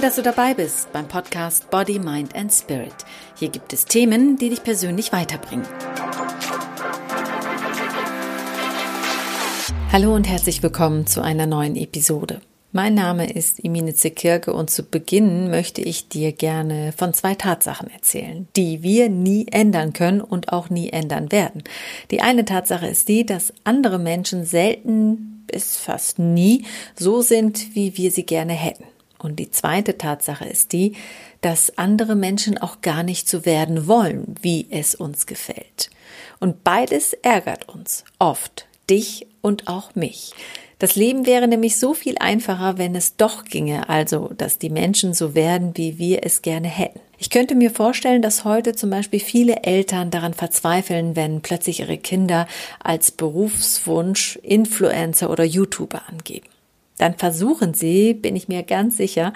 Toll, dass du dabei bist beim Podcast Body, Mind and Spirit. Hier gibt es Themen, die dich persönlich weiterbringen. Hallo und herzlich willkommen zu einer neuen Episode. Mein Name ist Emine Zekirke und zu Beginn möchte ich dir gerne von zwei Tatsachen erzählen, die wir nie ändern können und auch nie ändern werden. Die eine Tatsache ist die, dass andere Menschen selten bis fast nie so sind, wie wir sie gerne hätten. Und die zweite Tatsache ist die, dass andere Menschen auch gar nicht so werden wollen, wie es uns gefällt. Und beides ärgert uns oft, dich und auch mich. Das Leben wäre nämlich so viel einfacher, wenn es doch ginge, also dass die Menschen so werden, wie wir es gerne hätten. Ich könnte mir vorstellen, dass heute zum Beispiel viele Eltern daran verzweifeln, wenn plötzlich ihre Kinder als Berufswunsch Influencer oder YouTuber angeben. Dann versuchen sie, bin ich mir ganz sicher,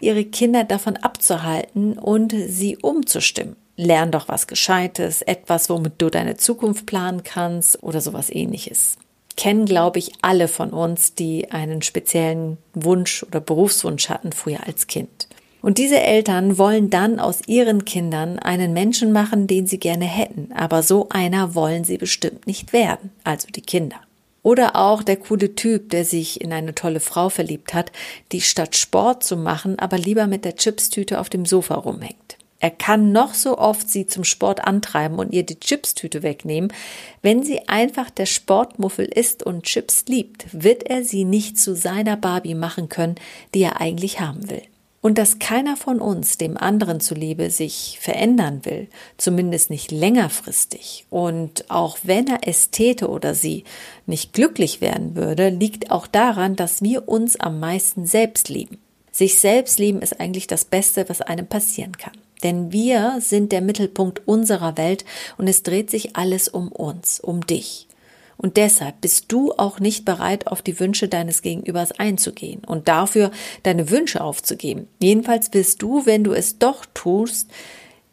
ihre Kinder davon abzuhalten und sie umzustimmen. Lern doch was Gescheites, etwas, womit du deine Zukunft planen kannst oder sowas ähnliches kennen, glaube ich, alle von uns, die einen speziellen Wunsch oder Berufswunsch hatten früher als Kind. Und diese Eltern wollen dann aus ihren Kindern einen Menschen machen, den sie gerne hätten, aber so einer wollen sie bestimmt nicht werden, also die Kinder. Oder auch der coole Typ, der sich in eine tolle Frau verliebt hat, die statt Sport zu machen, aber lieber mit der Chipstüte auf dem Sofa rumhängt. Er kann noch so oft sie zum Sport antreiben und ihr die Chipstüte wegnehmen. Wenn sie einfach der Sportmuffel ist und Chips liebt, wird er sie nicht zu seiner Barbie machen können, die er eigentlich haben will. Und dass keiner von uns dem anderen zuliebe sich verändern will, zumindest nicht längerfristig, und auch wenn er es täte oder sie nicht glücklich werden würde, liegt auch daran, dass wir uns am meisten selbst lieben. Sich selbst lieben ist eigentlich das Beste, was einem passieren kann. Denn wir sind der Mittelpunkt unserer Welt und es dreht sich alles um uns, um dich. Und deshalb bist du auch nicht bereit, auf die Wünsche deines Gegenübers einzugehen und dafür deine Wünsche aufzugeben. Jedenfalls wirst du, wenn du es doch tust,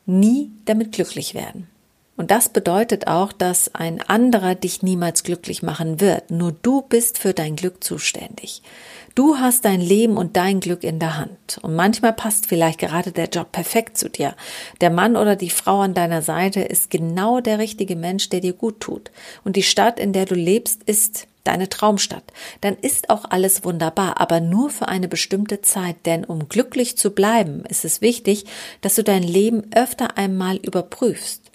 nie damit glücklich werden. Und das bedeutet auch, dass ein anderer dich niemals glücklich machen wird. Nur du bist für dein Glück zuständig. Du hast dein Leben und dein Glück in der Hand. Und manchmal passt vielleicht gerade der Job perfekt zu dir. Der Mann oder die Frau an deiner Seite ist genau der richtige Mensch, der dir gut tut. Und die Stadt, in der du lebst, ist deine Traumstadt. Dann ist auch alles wunderbar, aber nur für eine bestimmte Zeit. Denn um glücklich zu bleiben, ist es wichtig, dass du dein Leben öfter einmal überprüfst.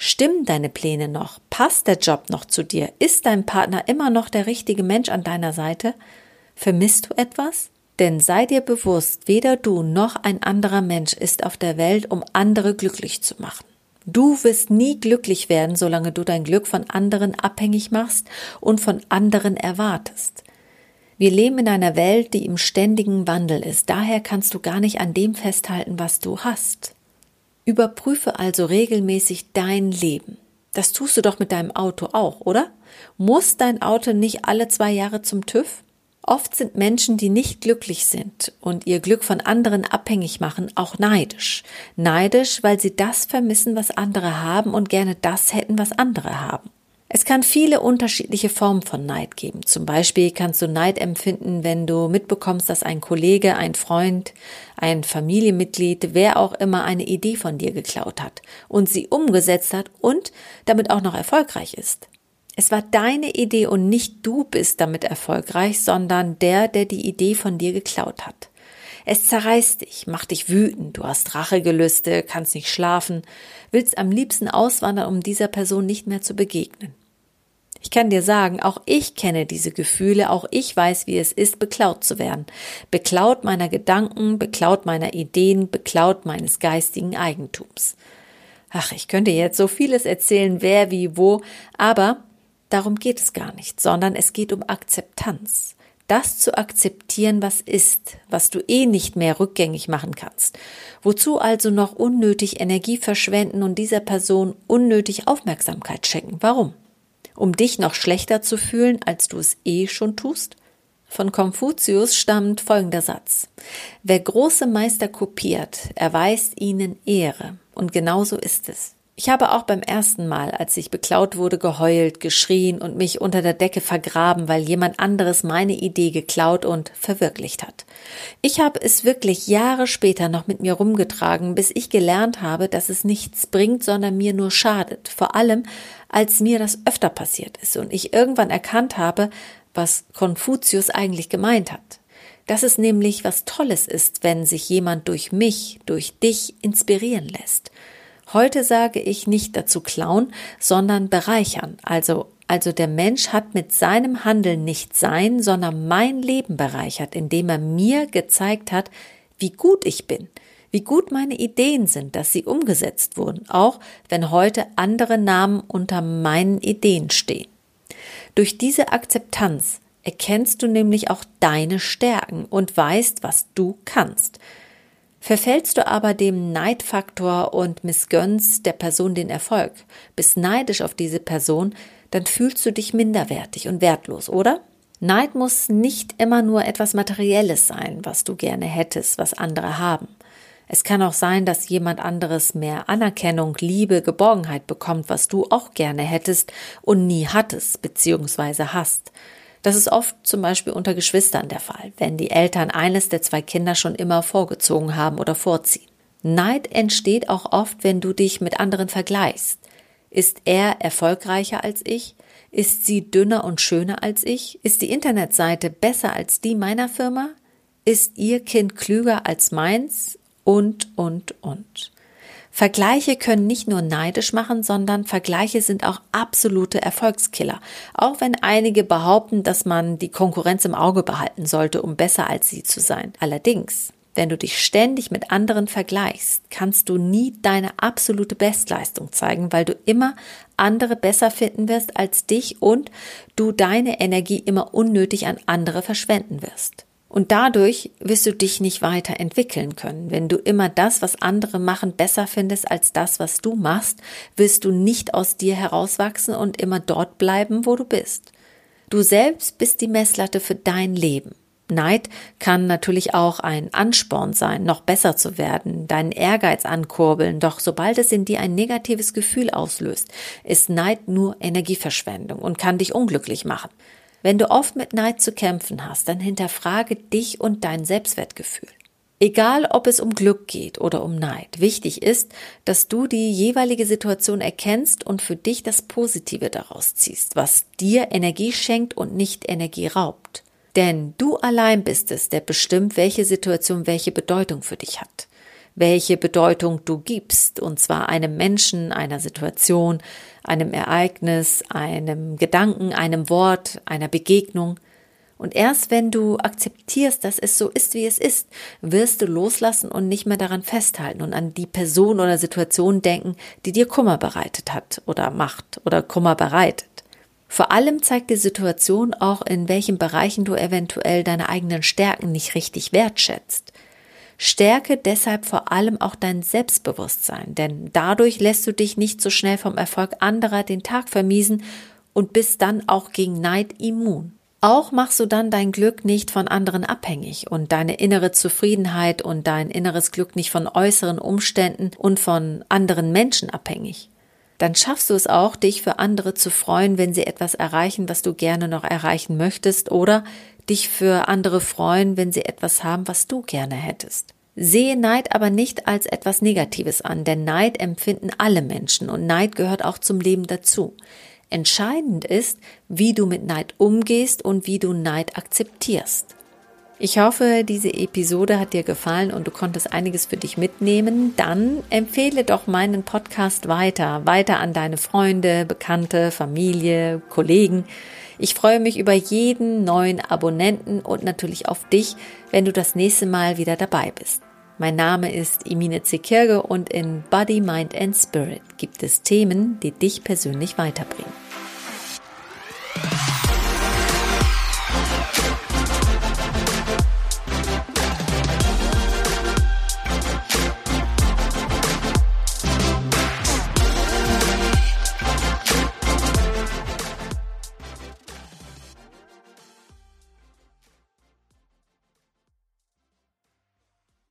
Stimmen deine Pläne noch? Passt der Job noch zu dir? Ist dein Partner immer noch der richtige Mensch an deiner Seite? Vermisst du etwas? Denn sei dir bewusst, weder du noch ein anderer Mensch ist auf der Welt, um andere glücklich zu machen. Du wirst nie glücklich werden, solange du dein Glück von anderen abhängig machst und von anderen erwartest. Wir leben in einer Welt, die im ständigen Wandel ist. Daher kannst du gar nicht an dem festhalten, was du hast. Überprüfe also regelmäßig dein Leben. Das tust du doch mit deinem Auto auch, oder? Muss dein Auto nicht alle zwei Jahre zum TÜV? Oft sind Menschen, die nicht glücklich sind und ihr Glück von anderen abhängig machen, auch neidisch. Neidisch, weil sie das vermissen, was andere haben und gerne das hätten, was andere haben. Es kann viele unterschiedliche Formen von Neid geben. Zum Beispiel kannst du Neid empfinden, wenn du mitbekommst, dass ein Kollege, ein Freund, ein Familienmitglied, wer auch immer eine Idee von dir geklaut hat und sie umgesetzt hat und damit auch noch erfolgreich ist. Es war deine Idee und nicht du bist damit erfolgreich, sondern der, der die Idee von dir geklaut hat. Es zerreißt dich, macht dich wütend, du hast Rachegelüste, kannst nicht schlafen, willst am liebsten auswandern, um dieser Person nicht mehr zu begegnen. Ich kann dir sagen, auch ich kenne diese Gefühle, auch ich weiß, wie es ist, beklaut zu werden. Beklaut meiner Gedanken, beklaut meiner Ideen, beklaut meines geistigen Eigentums. Ach, ich könnte jetzt so vieles erzählen, wer, wie, wo, aber darum geht es gar nicht, sondern es geht um Akzeptanz das zu akzeptieren, was ist, was du eh nicht mehr rückgängig machen kannst. Wozu also noch unnötig Energie verschwenden und dieser Person unnötig Aufmerksamkeit schenken? Warum? Um dich noch schlechter zu fühlen, als du es eh schon tust? Von Konfuzius stammt folgender Satz. Wer große Meister kopiert, erweist ihnen Ehre. Und genauso ist es. Ich habe auch beim ersten Mal, als ich beklaut wurde, geheult, geschrien und mich unter der Decke vergraben, weil jemand anderes meine Idee geklaut und verwirklicht hat. Ich habe es wirklich Jahre später noch mit mir rumgetragen, bis ich gelernt habe, dass es nichts bringt, sondern mir nur schadet. Vor allem, als mir das öfter passiert ist und ich irgendwann erkannt habe, was Konfuzius eigentlich gemeint hat. Dass es nämlich was Tolles ist, wenn sich jemand durch mich, durch dich inspirieren lässt. Heute sage ich nicht dazu klauen, sondern bereichern. Also, also der Mensch hat mit seinem Handeln nicht sein, sondern mein Leben bereichert, indem er mir gezeigt hat, wie gut ich bin, wie gut meine Ideen sind, dass sie umgesetzt wurden, auch wenn heute andere Namen unter meinen Ideen stehen. Durch diese Akzeptanz erkennst du nämlich auch deine Stärken und weißt, was du kannst. Verfällst du aber dem Neidfaktor und missgönnst der Person den Erfolg, bist neidisch auf diese Person, dann fühlst du dich minderwertig und wertlos, oder? Neid muss nicht immer nur etwas Materielles sein, was du gerne hättest, was andere haben. Es kann auch sein, dass jemand anderes mehr Anerkennung, Liebe, Geborgenheit bekommt, was du auch gerne hättest und nie hattest bzw. hast. Das ist oft zum Beispiel unter Geschwistern der Fall, wenn die Eltern eines der zwei Kinder schon immer vorgezogen haben oder vorziehen. Neid entsteht auch oft, wenn du dich mit anderen vergleichst. Ist er erfolgreicher als ich? Ist sie dünner und schöner als ich? Ist die Internetseite besser als die meiner Firma? Ist ihr Kind klüger als meins? Und, und, und. Vergleiche können nicht nur neidisch machen, sondern Vergleiche sind auch absolute Erfolgskiller. Auch wenn einige behaupten, dass man die Konkurrenz im Auge behalten sollte, um besser als sie zu sein. Allerdings, wenn du dich ständig mit anderen vergleichst, kannst du nie deine absolute Bestleistung zeigen, weil du immer andere besser finden wirst als dich und du deine Energie immer unnötig an andere verschwenden wirst. Und dadurch wirst du dich nicht weiterentwickeln können. Wenn du immer das, was andere machen, besser findest als das, was du machst, wirst du nicht aus dir herauswachsen und immer dort bleiben, wo du bist. Du selbst bist die Messlatte für dein Leben. Neid kann natürlich auch ein Ansporn sein, noch besser zu werden, deinen Ehrgeiz ankurbeln, doch sobald es in dir ein negatives Gefühl auslöst, ist Neid nur Energieverschwendung und kann dich unglücklich machen. Wenn du oft mit Neid zu kämpfen hast, dann hinterfrage dich und dein Selbstwertgefühl. Egal, ob es um Glück geht oder um Neid, wichtig ist, dass du die jeweilige Situation erkennst und für dich das Positive daraus ziehst, was dir Energie schenkt und nicht Energie raubt. Denn du allein bist es, der bestimmt, welche Situation welche Bedeutung für dich hat welche Bedeutung du gibst, und zwar einem Menschen, einer Situation, einem Ereignis, einem Gedanken, einem Wort, einer Begegnung. Und erst wenn du akzeptierst, dass es so ist, wie es ist, wirst du loslassen und nicht mehr daran festhalten und an die Person oder Situation denken, die dir Kummer bereitet hat oder macht oder Kummer bereitet. Vor allem zeigt die Situation auch, in welchen Bereichen du eventuell deine eigenen Stärken nicht richtig wertschätzt. Stärke deshalb vor allem auch dein Selbstbewusstsein, denn dadurch lässt du dich nicht so schnell vom Erfolg anderer den Tag vermiesen und bist dann auch gegen Neid immun. Auch machst du dann dein Glück nicht von anderen abhängig und deine innere Zufriedenheit und dein inneres Glück nicht von äußeren Umständen und von anderen Menschen abhängig. Dann schaffst du es auch, dich für andere zu freuen, wenn sie etwas erreichen, was du gerne noch erreichen möchtest oder dich für andere freuen, wenn sie etwas haben, was du gerne hättest. Sehe Neid aber nicht als etwas Negatives an, denn Neid empfinden alle Menschen und Neid gehört auch zum Leben dazu. Entscheidend ist, wie du mit Neid umgehst und wie du Neid akzeptierst. Ich hoffe, diese Episode hat dir gefallen und du konntest einiges für dich mitnehmen. Dann empfehle doch meinen Podcast weiter, weiter an deine Freunde, Bekannte, Familie, Kollegen. Ich freue mich über jeden neuen Abonnenten und natürlich auf dich, wenn du das nächste Mal wieder dabei bist. Mein Name ist Imine Zekirge und in Body, Mind and Spirit gibt es Themen, die dich persönlich weiterbringen.